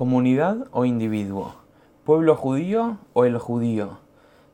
¿Comunidad o individuo? ¿Pueblo judío o el judío?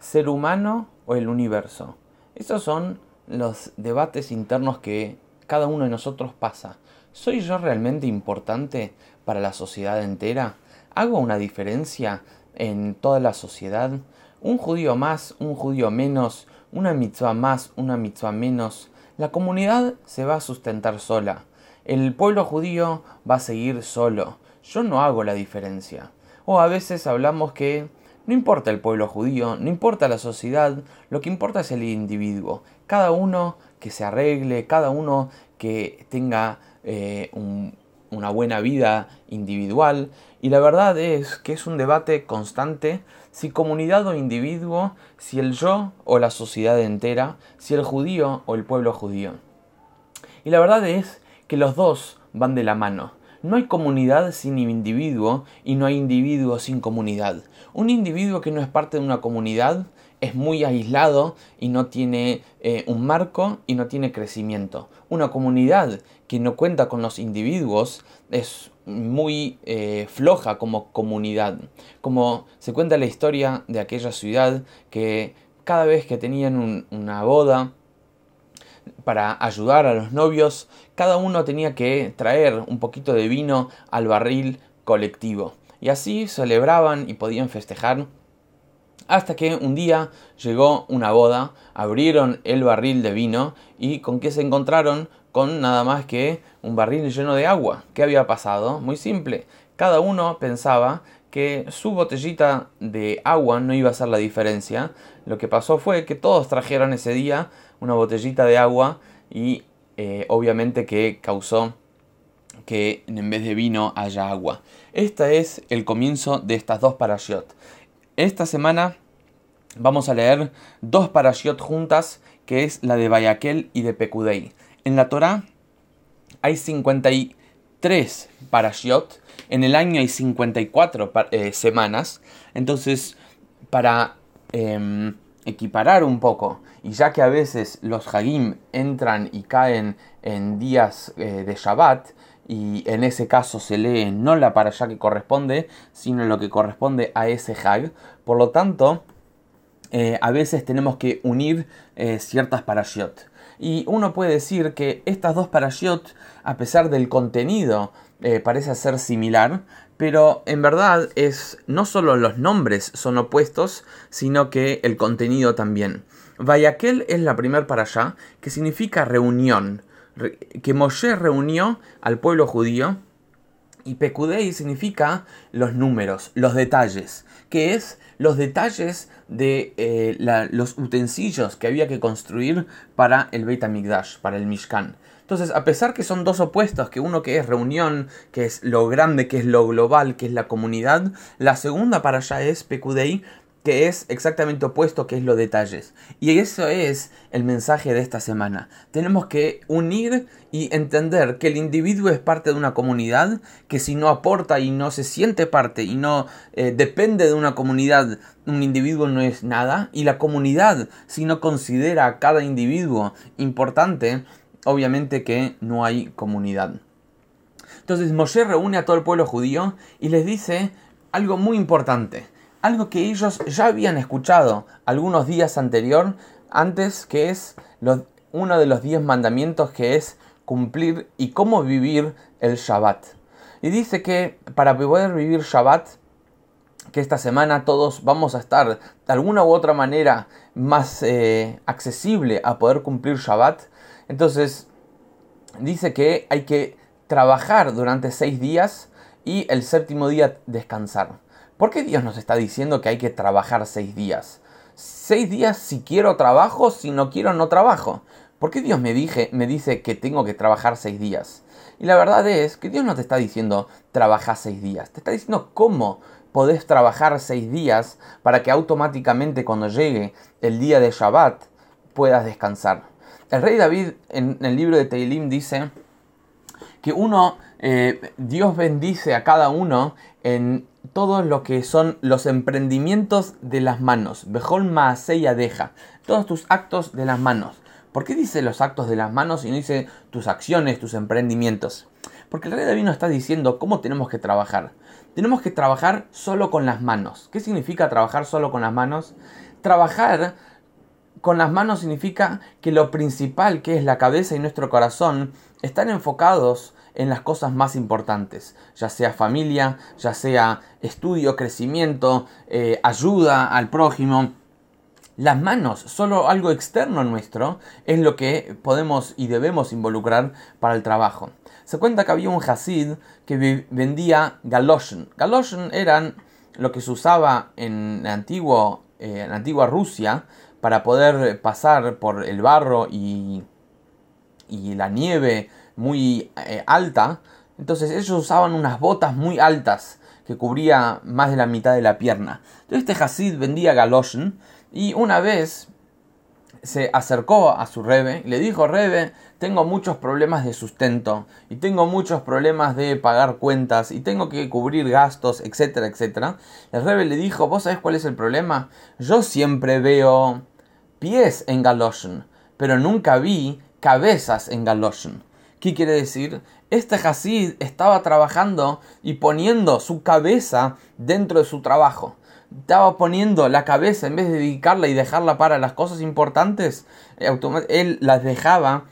¿Ser humano o el universo? Esos son los debates internos que cada uno de nosotros pasa. ¿Soy yo realmente importante para la sociedad entera? ¿Hago una diferencia en toda la sociedad? ¿Un judío más, un judío menos, una mitzvah más, una mitzvah menos? La comunidad se va a sustentar sola. El pueblo judío va a seguir solo yo no hago la diferencia. O a veces hablamos que no importa el pueblo judío, no importa la sociedad, lo que importa es el individuo. Cada uno que se arregle, cada uno que tenga eh, una buena vida individual. Y la verdad es que es un debate constante si comunidad o individuo, si el yo o la sociedad entera, si el judío o el pueblo judío. Y la verdad es que los dos van de la mano. No hay comunidad sin individuo y no hay individuo sin comunidad. Un individuo que no es parte de una comunidad es muy aislado y no tiene eh, un marco y no tiene crecimiento. Una comunidad que no cuenta con los individuos es muy eh, floja como comunidad. Como se cuenta la historia de aquella ciudad que cada vez que tenían una boda para ayudar a los novios, cada uno tenía que traer un poquito de vino al barril colectivo. Y así celebraban y podían festejar hasta que un día llegó una boda, abrieron el barril de vino y con qué se encontraron con nada más que un barril lleno de agua. ¿Qué había pasado? Muy simple. Cada uno pensaba que su botellita de agua no iba a hacer la diferencia. Lo que pasó fue que todos trajeron ese día una botellita de agua y eh, obviamente que causó que en vez de vino haya agua. Este es el comienzo de estas dos parashiot. Esta semana vamos a leer dos parashiot juntas, que es la de Bayakel y de Pekudei. En la Torah hay 53 parashiot, en el año hay 54 eh, semanas, entonces para em, equiparar un poco. Y ya que a veces los Hagim entran y caen en días eh, de Shabbat, y en ese caso se lee no la para allá que corresponde, sino lo que corresponde a ese Hag. Por lo tanto, eh, a veces tenemos que unir eh, ciertas parashiot. Y uno puede decir que estas dos parashiot, a pesar del contenido, parece ser similar, pero en verdad es no solo los nombres son opuestos, sino que el contenido también. Vayakel es la primer para allá, que significa reunión, que Moshe reunió al pueblo judío, y Pekudei significa los números, los detalles, que es los detalles de eh, los utensilios que había que construir para el Beit HaMikdash, para el Mishkan. Entonces, a pesar que son dos opuestos, que uno que es reunión, que es lo grande, que es lo global, que es la comunidad, la segunda para allá es Pekudei, que es exactamente opuesto, que es los detalles. Y eso es el mensaje de esta semana. Tenemos que unir y entender que el individuo es parte de una comunidad, que si no aporta y no se siente parte y no eh, depende de una comunidad, un individuo no es nada. Y la comunidad, si no considera a cada individuo importante, obviamente que no hay comunidad. Entonces Moshe reúne a todo el pueblo judío y les dice algo muy importante, algo que ellos ya habían escuchado algunos días anterior, antes que es uno de los diez mandamientos que es cumplir y cómo vivir el Shabbat. Y dice que para poder vivir Shabbat, que esta semana todos vamos a estar de alguna u otra manera más eh, accesible a poder cumplir Shabbat, entonces, dice que hay que trabajar durante seis días y el séptimo día descansar. ¿Por qué Dios nos está diciendo que hay que trabajar seis días? Seis días si quiero trabajo, si no quiero no trabajo. ¿Por qué Dios me, dije, me dice que tengo que trabajar seis días? Y la verdad es que Dios no te está diciendo trabajar seis días, te está diciendo cómo podés trabajar seis días para que automáticamente cuando llegue el día de Shabbat puedas descansar. El rey David en, el libro de Teilim dice que uno, eh, Dios bendice a cada uno en todo lo que son los emprendimientos de las manos. Bejol Maaseya deja. Todos tus actos de las manos. ¿Por qué dice los actos de las manos y no dice tus acciones, tus emprendimientos? Porque el rey David nos está diciendo cómo tenemos que trabajar. Tenemos que trabajar solo con las manos. ¿Qué significa trabajar solo con las manos? Trabajar con las manos significa que lo principal, que es la cabeza y nuestro corazón, están enfocados en las cosas más importantes, ya sea familia, ya sea estudio, crecimiento, eh, ayuda al prójimo. Las manos, solo algo externo nuestro, es lo que podemos y debemos involucrar para el trabajo. Se cuenta que había un Hasid que vendía galoshen. Galoshen eran lo que se usaba en, antiguo, eh, en la antigua Rusia para poder pasar por el barro y, y la nieve muy eh, alta. Entonces ellos usaban unas botas muy altas que cubría más de la mitad de la pierna. Entonces este Hasid vendía galoshen y una vez se acercó a su Rebe y le dijo, Rebe, tengo muchos problemas de sustento y tengo muchos problemas de pagar cuentas y tengo que cubrir gastos, etcétera, etcétera. El Rebe le dijo, ¿vos sabés cuál es el problema? Yo siempre veo pies en galoshen, pero nunca vi cabezas en galoshen. ¿Qué quiere decir? Este Hasid estaba trabajando y poniendo su cabeza dentro de su trabajo. Estaba poniendo la cabeza, en vez de dedicarla y dejarla para las cosas importantes, eh, él las dejaba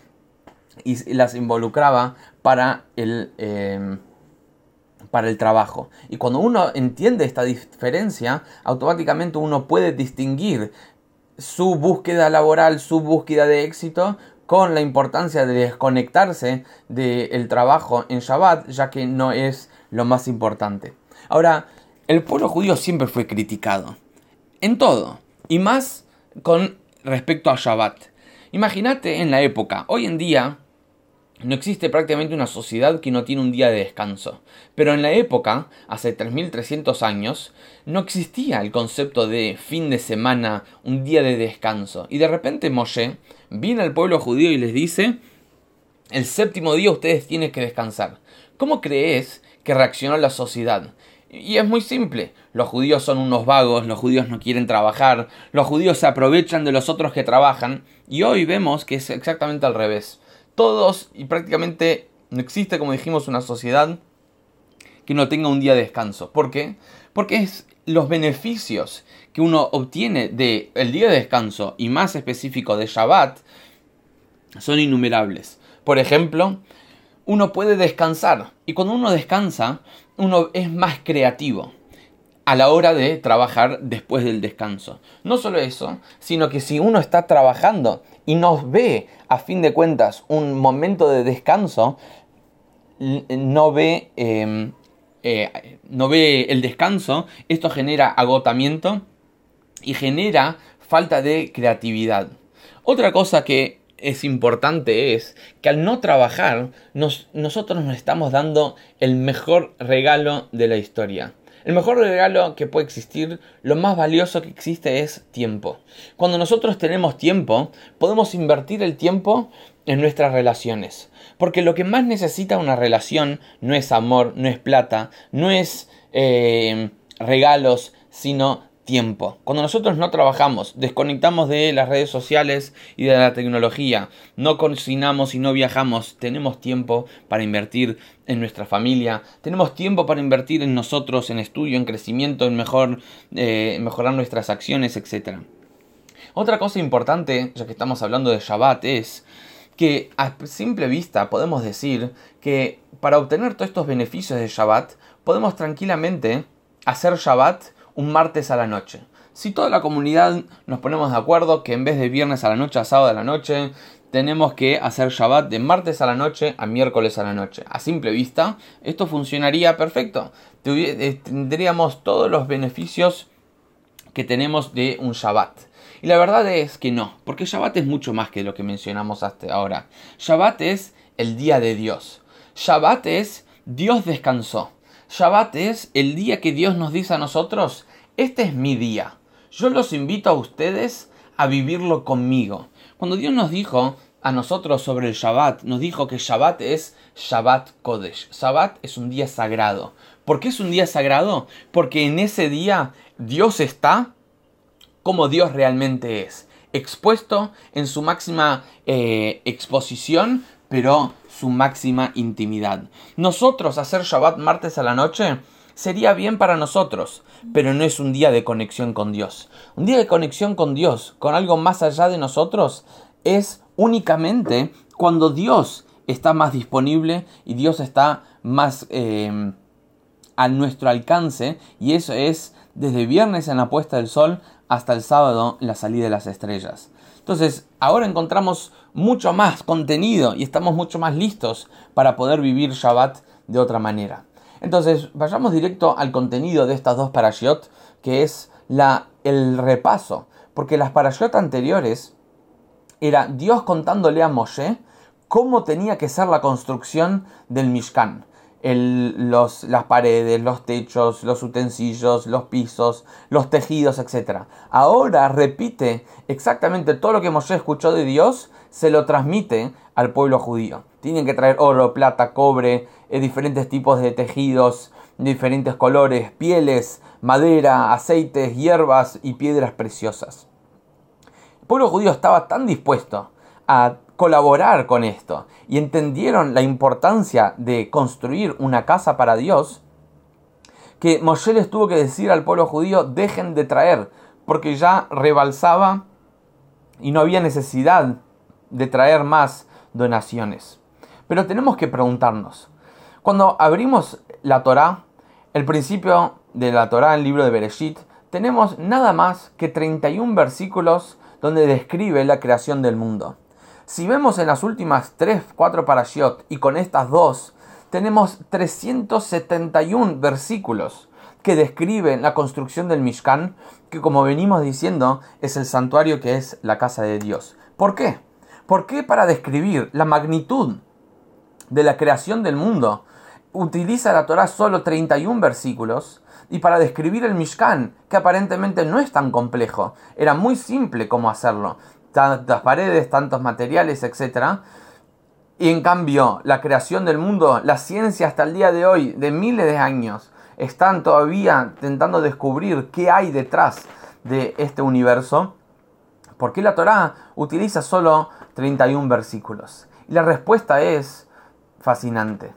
y las involucraba para el, em, para el trabajo. Y cuando uno entiende esta diferencia, automáticamente uno puede distinguir su búsqueda laboral, su búsqueda de éxito con la importancia de desconectarse del trabajo en Shabbat, ya que no es lo más importante. Ahora, el pueblo judío siempre fue criticado, en todo, y más con respecto a Shabbat. Imagínate en la época, hoy en día no existe prácticamente una sociedad que no tiene un día de descanso. Pero en la época, hace 3300 años, no existía el concepto de fin de semana, un día de descanso. Y de repente Moshe viene al pueblo judío y les dice, el séptimo día ustedes tienen que descansar. ¿Cómo crees que reaccionó la sociedad? Y es muy simple. Los judíos son unos vagos, los judíos no quieren trabajar, los judíos se aprovechan de los otros que trabajan. Y hoy vemos que es exactamente al revés todos y prácticamente no existe, como dijimos, una sociedad que no tenga un día de descanso. ¿Por qué? Porque los beneficios que uno obtiene del el día de descanso y más específico de Shabbat son innumerables. Por ejemplo, uno puede descansar y cuando uno descansa, uno es más creativo a la hora de trabajar después del descanso. No solo eso, sino que si uno está trabajando y nos ve, a fin de cuentas, un momento de descanso, no ve, em, eh, no ve el descanso, esto genera agotamiento y genera falta de creatividad. Otra cosa que es importante es que al no trabajar, nosotros nos estamos dando el mejor regalo de la historia. El mejor regalo que puede existir, lo más valioso que existe es tiempo. Cuando nosotros tenemos tiempo, podemos invertir el tiempo en nuestras relaciones. Porque lo que más necesita una relación no es amor, no es plata, no es eh, regalos, sino tiempo. Cuando nosotros no trabajamos, desconectamos de las redes sociales y de la tecnología, no cocinamos y no viajamos, tenemos tiempo para invertir en nuestra familia, tenemos tiempo para invertir en nosotros, en estudio, en crecimiento, en mejor, eh, mejorar nuestras acciones, etc. Otra cosa importante, ya que estamos hablando de Shabbat, es que a simple vista podemos decir que para obtener todos estos beneficios de Shabbat, podemos tranquilamente hacer Shabbat un martes a la noche. Si toda la comunidad nos ponemos de acuerdo que en vez de viernes a la noche a sábado a la noche, tenemos que hacer Shabbat de martes a la noche a miércoles a la noche. A simple vista, esto funcionaría perfecto. Eh, tendríamos todos los beneficios que tenemos de un Shabbat. Y la verdad es que no, porque Shabbat es mucho más que lo que mencionamos hasta ahora. Shabbat es el día de Dios. Shabbat es Dios descansó. Shabbat es el día que Dios nos dice a nosotros, este es mi día. Yo los invito a ustedes a vivirlo conmigo. Cuando Dios nos dijo a nosotros sobre el Shabbat, nos dijo que Shabbat es Shabbat Kodesh. Shabbat es un día sagrado. ¿Por qué es un día sagrado? Porque en ese día Dios está como Dios realmente es, expuesto en su máxima eh, exposición, pero su máxima intimidad. Nosotros hacer Shabbat martes a la noche sería bien para nosotros, pero no es un día de conexión con Dios. Un día de conexión con Dios, con algo más allá de nosotros, es únicamente cuando Dios está más disponible y Dios está más eh, a nuestro alcance y eso es desde viernes en la puesta del sol hasta el sábado en la salida de las estrellas. Entonces, ahora encontramos mucho más contenido y estamos mucho más listos para poder vivir Shabbat de otra manera. Entonces, vayamos directo al contenido de estas dos parashiot, que es la, el repaso, porque las parashiot anteriores era Dios contándole a Moshe cómo tenía que ser la construcción del Mishkan los, las paredes, los techos, los utensilios, los pisos, los tejidos, etc. Ahora repite exactamente todo lo que Moshe escuchó de Dios, se lo transmite al pueblo judío. Tienen que traer oro, plata, cobre, eh, diferentes tipos de tejidos, diferentes colores, pieles, madera, aceites, hierbas y piedras preciosas. El pueblo judío estaba tan dispuesto a colaborar con esto y entendieron la importancia de construir una casa para Dios, que Moshe les tuvo que decir al pueblo judío, dejen de traer, porque ya rebalsaba y no había necesidad de traer más donaciones. Pero tenemos que preguntarnos, cuando abrimos la Torá, el principio de la Torá, el libro de Bereshit, tenemos nada más que 31 versículos donde describe la creación del mundo. Si vemos en las últimas 3, 4 parashiot y con estas dos, tenemos 371 versículos que describen la construcción del Mishkan, que como venimos diciendo es el santuario que es la casa de Dios. ¿Por qué? ¿Por qué para describir la magnitud de la creación del mundo utiliza la Torah solo 31 versículos? Y para describir el Mishkan, que aparentemente no es tan complejo, era muy simple cómo hacerlo tantas paredes, tantos materiales, etc. Y en cambio, la creación del mundo, la ciencia hasta el día de hoy, de miles de años, están todavía intentando descubrir qué hay detrás de este universo. ¿Por qué la Torá utiliza solo 31 versículos? Y la respuesta es fascinante.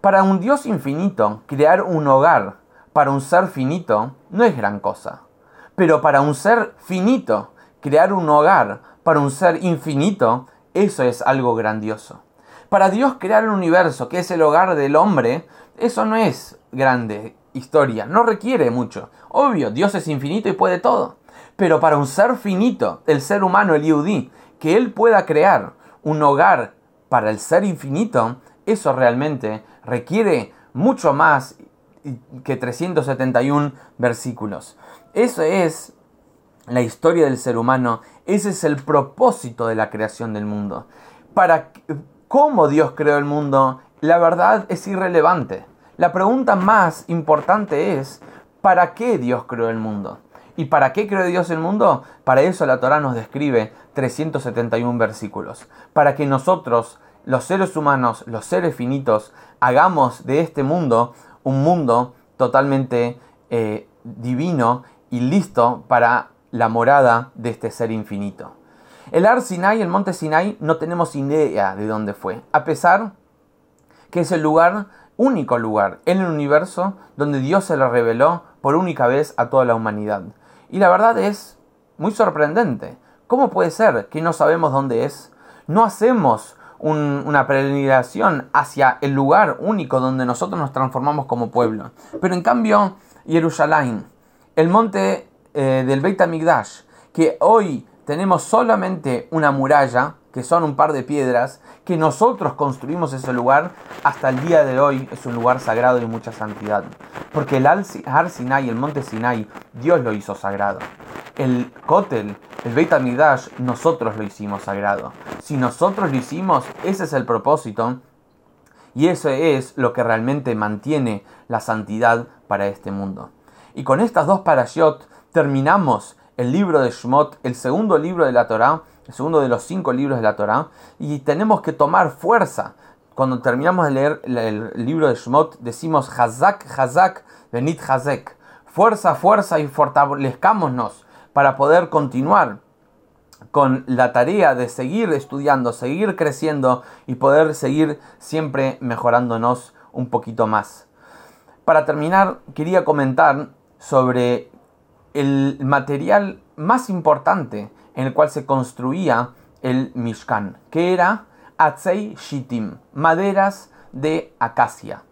Para un Dios infinito, crear un hogar para un ser finito no es gran cosa. Pero para un ser finito, crear un hogar para un ser infinito, eso es algo grandioso. Para Dios crear un universo que es el hogar del hombre, eso no es grande historia, no requiere mucho. Obvio, Dios es infinito y puede todo. Pero para un ser finito, el ser humano, el Yudí, que él pueda crear un hogar para el ser infinito, eso realmente requiere mucho más que 371 versículos. Eso es la historia del ser humano, ese es el propósito de la creación del mundo. Para cómo Dios creó el mundo, la verdad es irrelevante. La pregunta más importante es, ¿para qué Dios creó el mundo? ¿Y para qué creó Dios el mundo? Para eso la Torah nos describe 371 versículos. Para que nosotros, los seres humanos, los seres finitos, hagamos de este mundo un mundo totalmente eh, divino y listo para la morada de este ser infinito. El Ar Sinai, el monte Sinai, no tenemos idea de dónde fue, a pesar que es el lugar, único lugar en el universo donde Dios se lo reveló por única vez a toda la humanidad. Y la verdad es muy sorprendente. ¿Cómo puede ser que no sabemos dónde es? No hacemos una peregrinación hacia el lugar único donde nosotros nos transformamos como pueblo. Pero en cambio, Jerusalén, el monte eh, del Beit HaMikdash, que hoy tenemos solamente una muralla, que son un par de piedras, que nosotros construimos ese lugar, hasta el día de hoy es un lugar sagrado y mucha santidad. Porque el Har Sinai, el monte Sinai, Dios lo hizo sagrado. El Kotel, el Beit HaMikdash, nosotros lo hicimos sagrado. Si nosotros lo hicimos, ese es el propósito. Y eso es lo que realmente mantiene la santidad para este mundo. Y con estas dos parashot terminamos el libro de Shmot, el segundo libro de la Torá, el segundo de los cinco libros de la Torá, y tenemos que tomar fuerza. Cuando terminamos de leer el, libro de Shmot, decimos Hazak, Hazak, Benit Hazek. Fuerza, fuerza y fortalezcámonos para poder continuar con la tarea de seguir estudiando, seguir creciendo y poder seguir siempre mejorándonos un poquito más. Para terminar, quería comentar sobre el material más importante en el cual se construía el Mishkan, que era Atzei Shitim, maderas de acacia.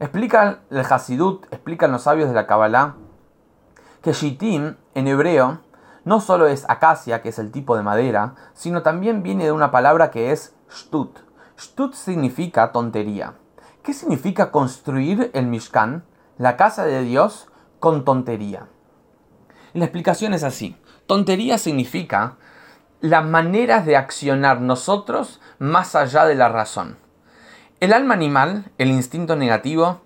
Explica el Hasidut, explican los sabios de la Kabbalah, que Shitim en hebreo no solo es acacia, que es el tipo de madera, sino también viene de una palabra que es shtut. Shtut significa tontería. ¿Qué significa construir el Mishkan, la casa de Dios, con tontería? La explicación es así. Tontería significa las maneras de accionar nosotros más allá de la razón. El alma animal, el instinto negativo,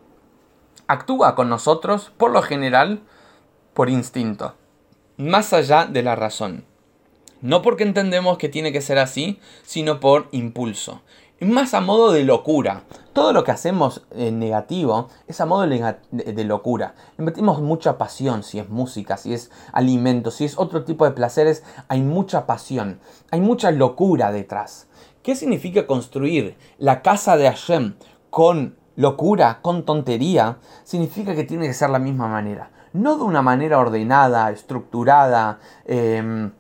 actúa con nosotros, por lo general, por instinto, más allá de la razón. No porque entendemos que tiene que ser así, sino por impulso más a modo de locura. Todo lo que hacemos en negativo es a modo de locura. Le metimos mucha pasión, si es música, si es alimento, si es otro tipo de placeres, hay mucha pasión, hay mucha locura detrás. ¿Qué significa construir la casa de Hashem con locura, con tontería? Significa que tiene que ser la misma manera. No de una manera ordenada, estructurada, em,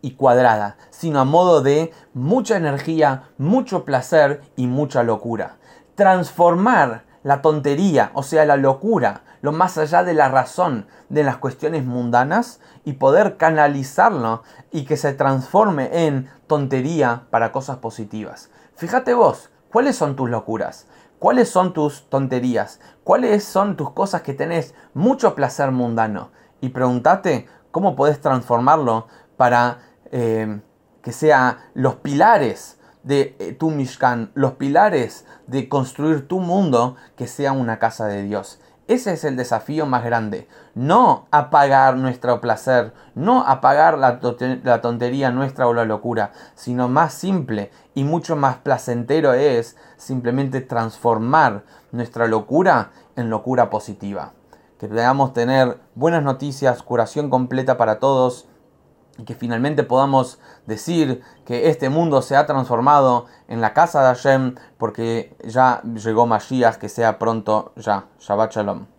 y cuadrada, sino a modo de mucha energía, mucho placer y mucha locura. Transformar la tontería, o sea, la locura, lo más allá de la razón de las cuestiones mundanas y poder canalizarlo y que se transforme en tontería para cosas positivas. Fíjate vos, ¿cuáles son tus locuras? ¿Cuáles son tus tonterías? ¿Cuáles son tus cosas que tenés mucho placer mundano? Y pregúntate cómo podés transformarlo para eh, que sea los pilares de eh, tu Mishkan, los pilares de construir tu mundo, que sea una casa de Dios. Ese es el desafío más grande. No apagar nuestro placer, no apagar la, la, tontería nuestra o la locura, sino más simple y mucho más placentero es simplemente transformar nuestra locura en locura positiva. Que podamos tener buenas noticias, curación completa para todos que finalmente podamos decir que este mundo se ha transformado en la casa de Hashem porque ya llegó Mashiach, que sea pronto ya. Shabbat Shalom.